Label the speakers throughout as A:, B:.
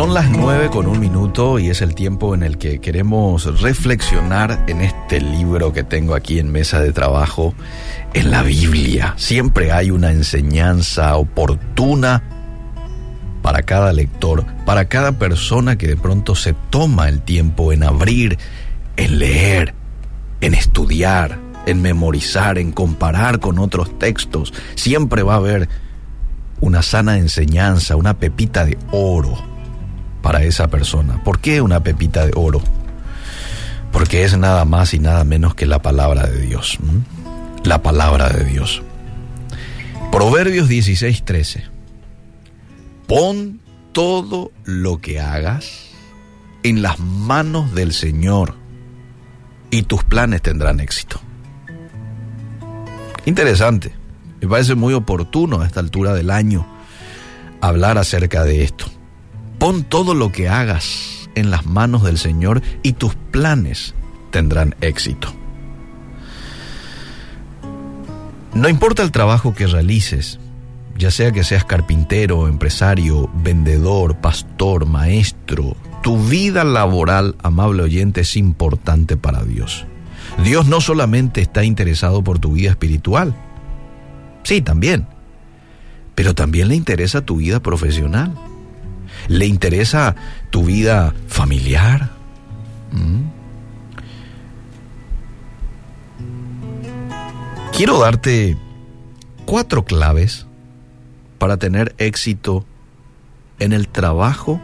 A: Son las nueve con un minuto y es el tiempo en el que queremos reflexionar en este libro que tengo aquí en mesa de trabajo, en la Biblia. Siempre hay una enseñanza oportuna para cada lector, para cada persona que de pronto se toma el tiempo en abrir, en leer, en estudiar, en memorizar, en comparar con otros textos. Siempre va a haber una sana enseñanza, una pepita de oro para esa persona. ¿Por qué una pepita de oro? Porque es nada más y nada menos que la palabra de Dios. La palabra de Dios. Proverbios 16:13. Pon todo lo que hagas en las manos del Señor y tus planes tendrán éxito. Interesante. Me parece muy oportuno a esta altura del año hablar acerca de esto. Pon todo lo que hagas en las manos del Señor y tus planes tendrán éxito. No importa el trabajo que realices, ya sea que seas carpintero, empresario, vendedor, pastor, maestro, tu vida laboral, amable oyente, es importante para Dios. Dios no solamente está interesado por tu vida espiritual, sí, también, pero también le interesa tu vida profesional. ¿Le interesa tu vida familiar? ¿Mm? Quiero darte cuatro claves para tener éxito en el trabajo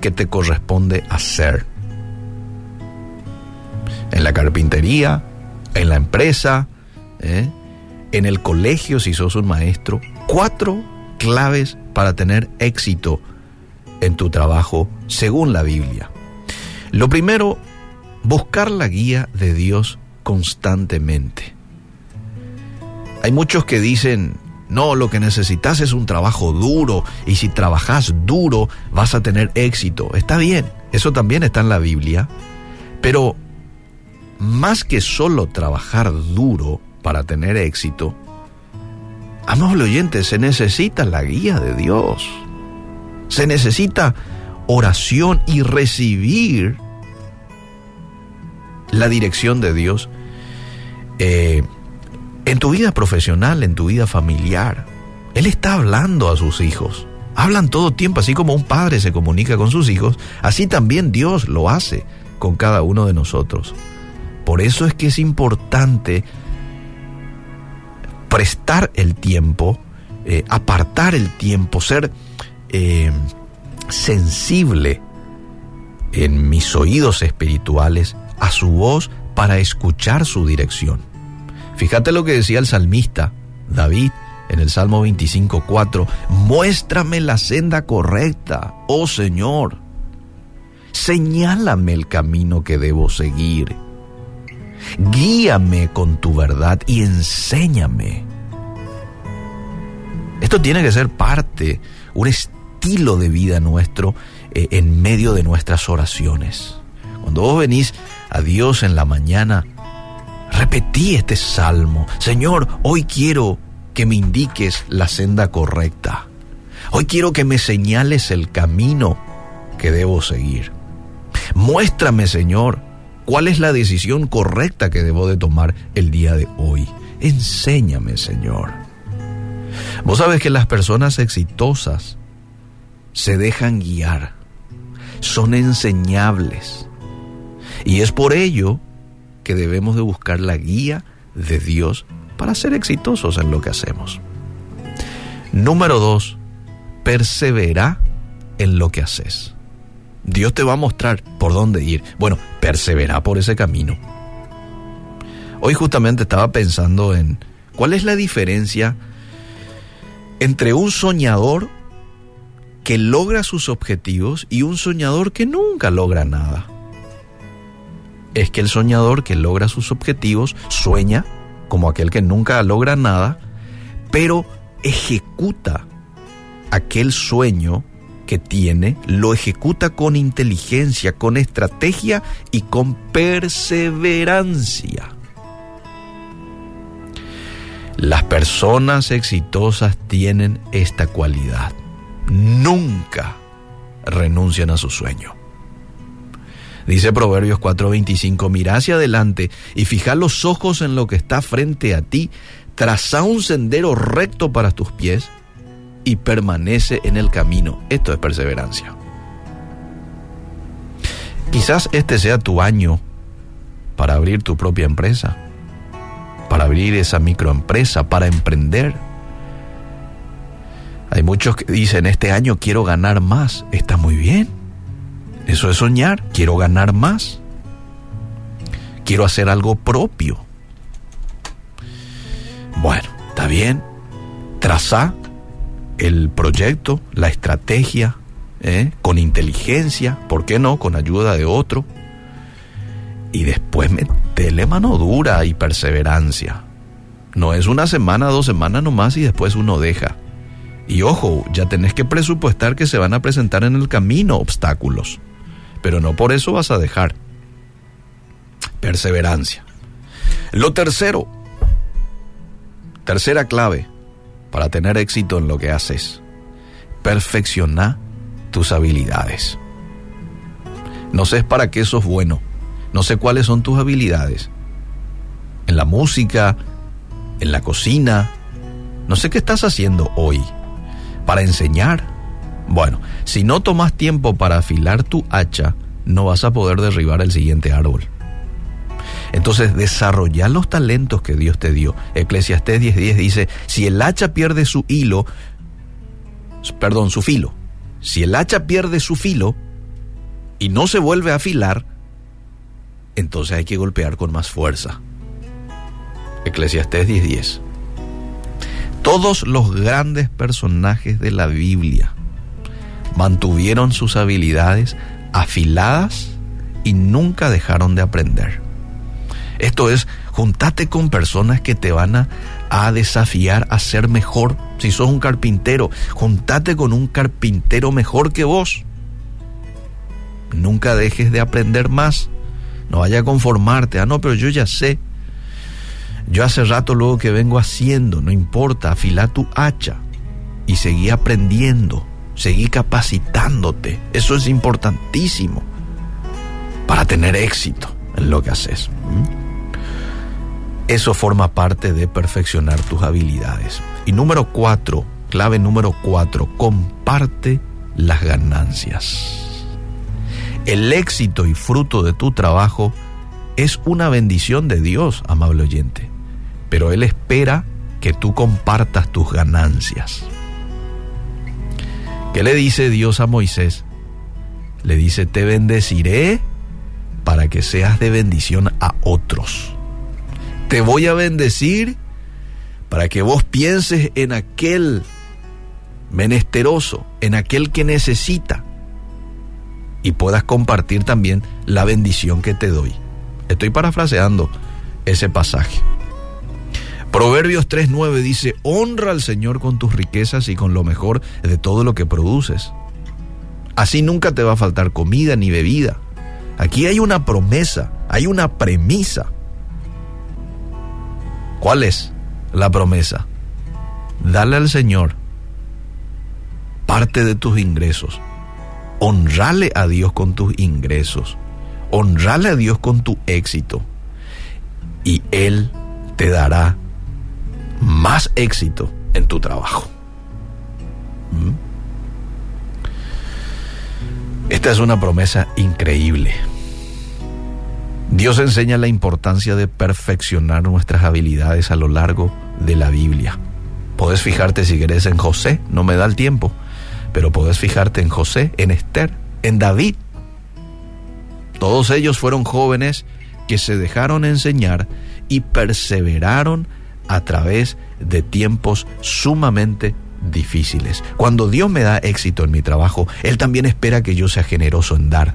A: que te corresponde hacer. En la carpintería, en la empresa, ¿eh? en el colegio si sos un maestro. Cuatro claves para tener éxito en tu trabajo según la Biblia. Lo primero, buscar la guía de Dios constantemente. Hay muchos que dicen, no, lo que necesitas es un trabajo duro y si trabajas duro vas a tener éxito. Está bien, eso también está en la Biblia, pero más que solo trabajar duro para tener éxito, amable oyente, se necesita la guía de Dios. Se necesita oración y recibir la dirección de Dios eh, en tu vida profesional, en tu vida familiar. Él está hablando a sus hijos. Hablan todo tiempo, así como un padre se comunica con sus hijos, así también Dios lo hace con cada uno de nosotros. Por eso es que es importante prestar el tiempo, eh, apartar el tiempo, ser eh, sensible en mis oídos espirituales a su voz para escuchar su dirección. Fíjate lo que decía el salmista David en el Salmo 25.4, muéstrame la senda correcta, oh Señor, señálame el camino que debo seguir, guíame con tu verdad y enséñame. Esto tiene que ser parte, un estilo estilo de vida nuestro eh, en medio de nuestras oraciones. Cuando vos venís a Dios en la mañana, repetí este salmo. Señor, hoy quiero que me indiques la senda correcta. Hoy quiero que me señales el camino que debo seguir. Muéstrame, Señor, cuál es la decisión correcta que debo de tomar el día de hoy. Enséñame, Señor. Vos sabes que las personas exitosas se dejan guiar, son enseñables. Y es por ello que debemos de buscar la guía de Dios para ser exitosos en lo que hacemos. Número dos, persevera en lo que haces. Dios te va a mostrar por dónde ir. Bueno, persevera por ese camino. Hoy justamente estaba pensando en cuál es la diferencia entre un soñador que logra sus objetivos y un soñador que nunca logra nada. Es que el soñador que logra sus objetivos sueña como aquel que nunca logra nada, pero ejecuta aquel sueño que tiene, lo ejecuta con inteligencia, con estrategia y con perseverancia. Las personas exitosas tienen esta cualidad nunca renuncian a su sueño. Dice Proverbios 4:25, mira hacia adelante y fija los ojos en lo que está frente a ti, traza un sendero recto para tus pies y permanece en el camino. Esto es perseverancia. Quizás este sea tu año para abrir tu propia empresa, para abrir esa microempresa, para emprender. Hay muchos que dicen, este año quiero ganar más. Está muy bien. Eso es soñar. Quiero ganar más. Quiero hacer algo propio. Bueno, está bien. Traza el proyecto, la estrategia, ¿eh? con inteligencia, ¿por qué no? Con ayuda de otro. Y después metele mano dura y perseverancia. No es una semana, dos semanas nomás y después uno deja. Y ojo, ya tenés que presupuestar que se van a presentar en el camino obstáculos. Pero no por eso vas a dejar. Perseverancia. Lo tercero, tercera clave para tener éxito en lo que haces. Perfecciona tus habilidades. No sé para qué sos bueno. No sé cuáles son tus habilidades. En la música, en la cocina. No sé qué estás haciendo hoy. Para enseñar. Bueno, si no tomas tiempo para afilar tu hacha, no vas a poder derribar el siguiente árbol. Entonces, desarrolla los talentos que Dios te dio. Eclesiastés 10:10 dice, si el hacha pierde su hilo, perdón, su filo, si el hacha pierde su filo y no se vuelve a afilar, entonces hay que golpear con más fuerza. Eclesiastés 10:10. Todos los grandes personajes de la Biblia mantuvieron sus habilidades afiladas y nunca dejaron de aprender. Esto es, juntate con personas que te van a, desafiar a ser mejor. Si sos un carpintero, juntate con un carpintero mejor que vos. Nunca dejes de aprender más. No vaya a conformarte. Ah, no, pero yo ya sé. Yo hace rato luego que vengo haciendo, no importa, afila tu hacha y seguí aprendiendo, seguí capacitándote. Eso es importantísimo para tener éxito en lo que haces. Eso forma parte de perfeccionar tus habilidades. Y número cuatro, clave número cuatro, comparte las ganancias. El éxito y fruto de tu trabajo es una bendición de Dios, amable oyente, pero Él espera que tú compartas tus ganancias. ¿Qué le dice Dios a Moisés? Le dice, te bendeciré para que seas de bendición a otros. Te voy a bendecir para que vos pienses en aquel menesteroso, en aquel que necesita y puedas compartir también la bendición que te doy. Estoy parafraseando ese pasaje. Proverbios 3.9 dice, honra al Señor con tus riquezas y con lo mejor de todo lo que produces. Así nunca te va a faltar comida ni bebida. Aquí hay una promesa, hay una premisa. ¿Cuál es la promesa? Dale al Señor parte de tus ingresos. Honrale a Dios con tus ingresos. Honrale a Dios con tu éxito. Y Él te dará más éxito en tu trabajo. ¿Mm? Esta es una promesa increíble. Dios enseña la importancia de perfeccionar nuestras habilidades a lo largo de la Biblia. Puedes fijarte si querés en José, no me da el tiempo, pero puedes fijarte en José, en Esther, en David. Todos ellos fueron jóvenes que se dejaron enseñar y perseveraron a través de tiempos sumamente difíciles. Cuando Dios me da éxito en mi trabajo, Él también espera que yo sea generoso en dar.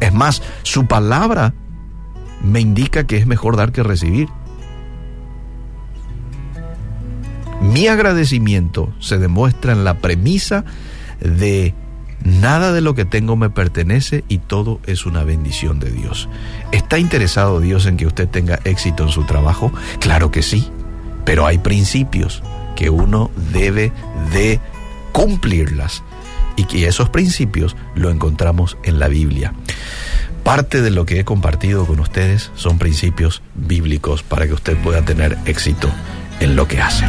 A: Es más, su palabra me indica que es mejor dar que recibir. Mi agradecimiento se demuestra en la premisa de nada de lo que tengo me pertenece y todo es una bendición de Dios. ¿Está interesado Dios en que usted tenga éxito en su trabajo? Claro que sí, pero hay principios que uno debe de cumplirlas y que esos principios lo encontramos en la Biblia. Parte de lo que he compartido con ustedes son principios bíblicos para que usted pueda tener éxito en lo que hace.